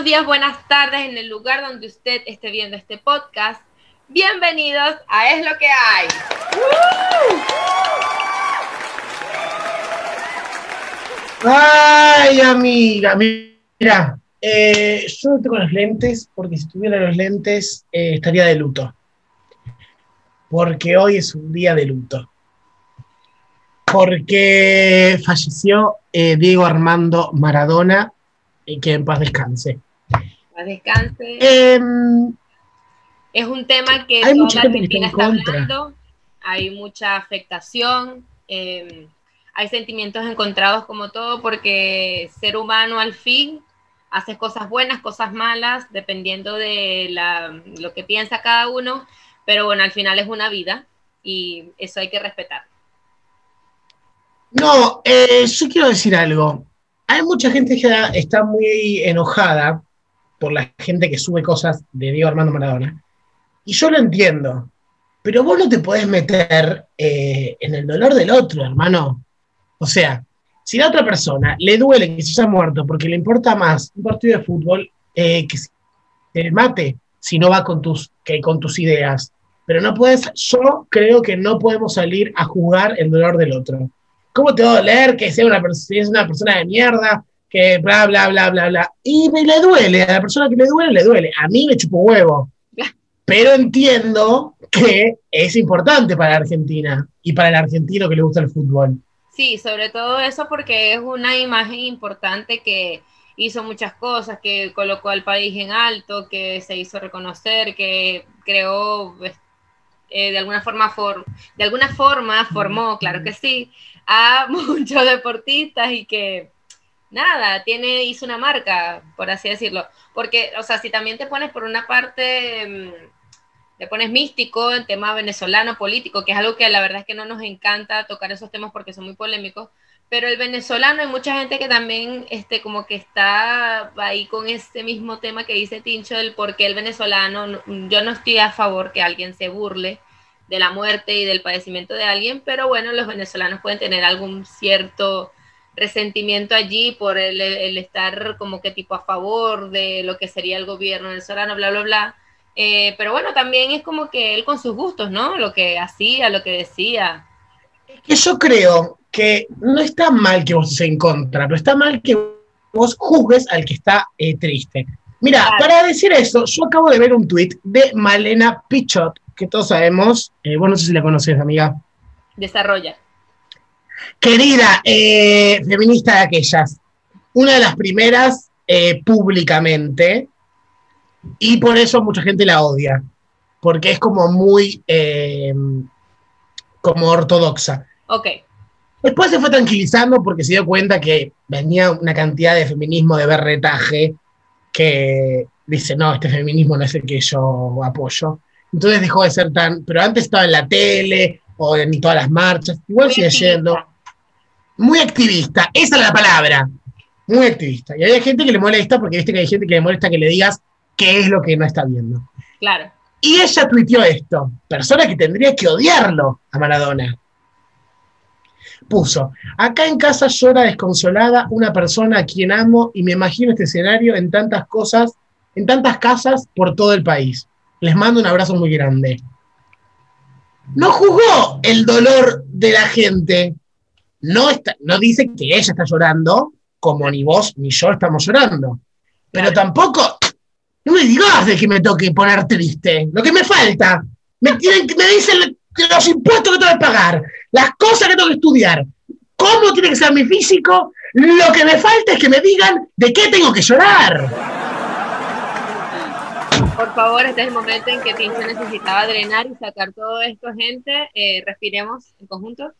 buenos días, buenas tardes en el lugar donde usted esté viendo este podcast. Bienvenidos a Es lo que hay. Ay, amiga, mira, eh, yo no tengo los lentes porque si tuviera los lentes eh, estaría de luto. Porque hoy es un día de luto. Porque falleció eh, Diego Armando Maradona y que en paz descanse. Paz descanse. Em, es un tema que hay toda mucha Argentina está hablando, hay mucha afectación, eh, hay sentimientos encontrados como todo, porque ser humano al fin hace cosas buenas, cosas malas, dependiendo de la- lo que piensa cada uno, pero bueno, al final es una vida y eso hay que respetar. No, eh, yo quiero decir algo. Hay mucha gente que está muy enojada por la gente que sube cosas de Diego Armando Maradona. Y yo lo entiendo. Pero vos no te podés meter eh, en el dolor del otro, hermano. O sea, si a la otra persona le duele que se haya muerto porque le importa más un partido de fútbol eh, que se mate si no va con tus, que con tus ideas. Pero no puedes, yo creo que no podemos salir a jugar el dolor del otro. ¿Cómo te va a doler que sea una, es una persona de mierda? Que bla, bla, bla, bla, bla. Y me le duele, a la persona que le duele, le duele. A mí me chupo huevo. Pero entiendo que es importante para Argentina y para el argentino que le gusta el fútbol. Sí, sobre todo eso porque es una imagen importante que hizo muchas cosas, que colocó al país en alto, que se hizo reconocer, que creó pues, eh, de alguna forma for- de alguna forma formó, claro que sí, a muchos deportistas y que nada, tiene hizo una marca, por así decirlo, porque o sea, si también te pones por una parte mm, te pones místico en tema venezolano político, que es algo que la verdad es que no nos encanta tocar esos temas porque son muy polémicos, pero el venezolano hay mucha gente que también este, como que está ahí con ese mismo tema que dice Tincho del por qué el venezolano, no- yo no estoy a favor que alguien se burle de la muerte y del padecimiento de alguien, pero bueno, los venezolanos pueden tener algún cierto resentimiento allí por el, el estar como que tipo a favor de lo que sería el gobierno venezolano, bla, bla, bla. Eh, pero bueno, también es como que él con sus gustos, ¿no? Lo que hacía, lo que decía. yo creo que no está mal que vos estés en contra, pero está mal que vos juzgues al que está eh, triste. Mira, Claro. para decir eso, yo acabo de ver un tuit de Malena Pichot, que todos sabemos, eh, vos no sé si la conoces, amiga. Desarrolla. Querida eh, feminista de aquellas, una de las primeras eh, públicamente, y por eso mucha gente la odia, porque es como muy eh, como ortodoxa. Ok, Después se fue tranquilizando porque se dio cuenta que venía una cantidad de feminismo de berretaje que dice, no, este feminismo no es el que yo apoyo. Entonces dejó de ser tan, pero antes estaba en la tele o en todas las marchas, igual sigue yendo. Muy activista, esa es la palabra, muy activista. Y hay gente que le molesta porque viste que hay gente que le molesta que le digas qué es lo que no está viendo. claro. Y ella tuiteó esto, persona que tendría que odiarlo a Maradona. Puso, acá en casa llora desconsolada una persona a quien amo y me imagino este escenario en tantas cosas, en tantas casas por todo el país. Les mando un abrazo muy grande. No juzgó el dolor de la gente. No, está, no dice que ella está llorando, como ni vos ni yo estamos llorando. Pero tampoco, no me digas de que me toque poner triste. Lo que me falta. Me, tienen, me dicen los impuestos que tengo que pagar, las cosas que tengo que estudiar, cómo tiene que ser mi físico. Lo que me falta es que me digan de qué tengo que llorar. Por favor, este es el momento en que Tincho necesitaba drenar y sacar todo esto, gente. Eh, respiremos en conjunto.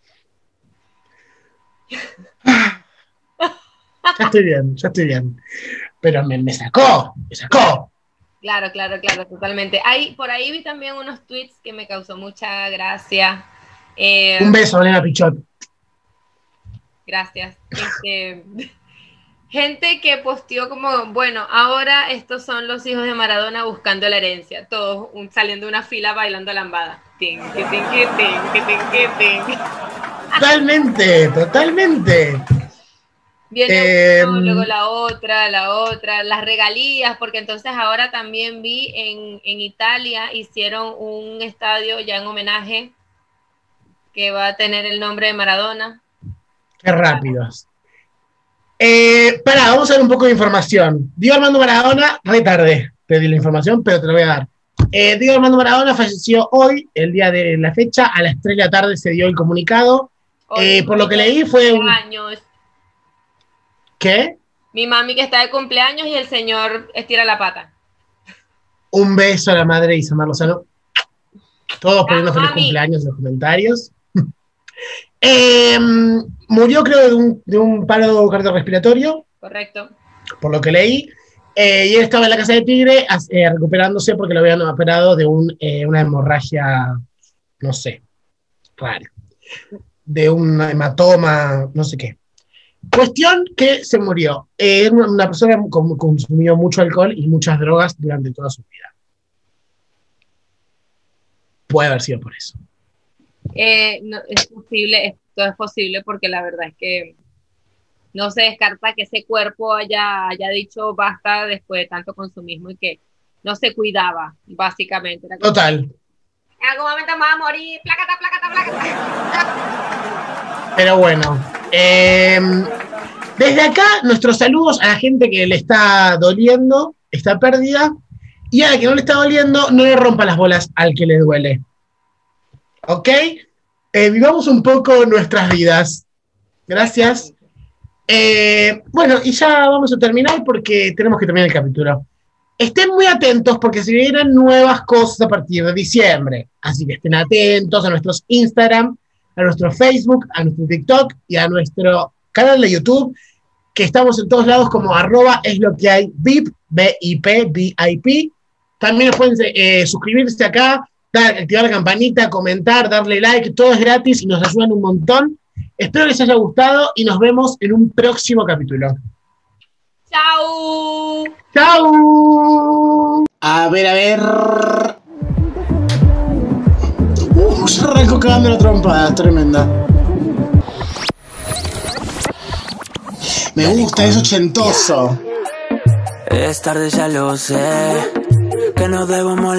Ya estoy bien, ya estoy bien. Pero me, me sacó, me sacó. Claro, claro, claro, totalmente. Hay, por ahí vi también unos tweets que me causó mucha gracia. Eh, Un beso, Elena Pichot. Gracias. Este, gente que posteó como, bueno, ahora estos son los hijos de Maradona buscando la herencia, todos un- saliendo de una fila bailando lambada. Tin, que tin, que tin, que tin, que tin. Totalmente, totalmente. Viene uno, em, luego la otra, la otra, las regalías, porque entonces ahora también vi en, en Italia hicieron un estadio ya en homenaje que va a tener el nombre de Maradona. Qué rápidos. Eh, pará, vamos a ver un poco de información. Diego Armando Maradona, retarde, te di la información, pero te lo voy a dar. Eh, Diego Armando Maradona falleció hoy, el día de la fecha, a las 3 de la tarde se dio el comunicado. Eh, por lo que leí fue un... ¿Qué? Mi mami que está de cumpleaños y el señor estira la pata. Un beso a la madre de Isamar Lozano. Todos poniendo feliz cumpleaños en los comentarios. Em, murió, creo, de un, de un paro cardiorrespiratorio. Correcto. Por lo que leí. Eh, y él estaba en la casa de Tigre eh, recuperándose porque lo habían operado de un, una hemorragia, no sé, rara. De un hematoma, no sé qué. Cuestión que se murió. Era una persona que consumió mucho alcohol y muchas drogas durante toda su vida. Puede haber sido por eso. Eh, es posible, esto es posible porque la verdad es que no se descarta que ese cuerpo haya, haya dicho basta después de tanto consumismo y que no se cuidaba, básicamente. Total. En algún momento me va a morir, plácata, plácata, plácata. Pero bueno, em, desde acá nuestros saludos a la gente que le está doliendo esta pérdida y a la que no le está doliendo, no le rompa las bolas al que le duele. ¿Ok? Eh, vivamos un poco nuestras vidas. Gracias. Eh, bueno, y ya vamos a terminar porque tenemos que terminar el capítulo. Estén muy atentos porque se vienen nuevas cosas a partir de diciembre. Así que estén atentos a nuestros Instagram, a nuestro Facebook, a nuestro TikTok y a nuestro canal de YouTube, que estamos en todos lados como arroba es lo que hay VIP, B-I-P, B-I-P. También pueden eh, suscribirse acá, activar la campanita, comentar, darle like, todo es gratis y nos ayudan un montón. Espero les haya gustado y nos vemos en un próximo capítulo. Chao. Chao. A ver, a ver. Uh, se arrancó cagando la trompa, tremenda. Me gusta, es ochentoso. Es tarde, ya lo sé. Que no debo molestar.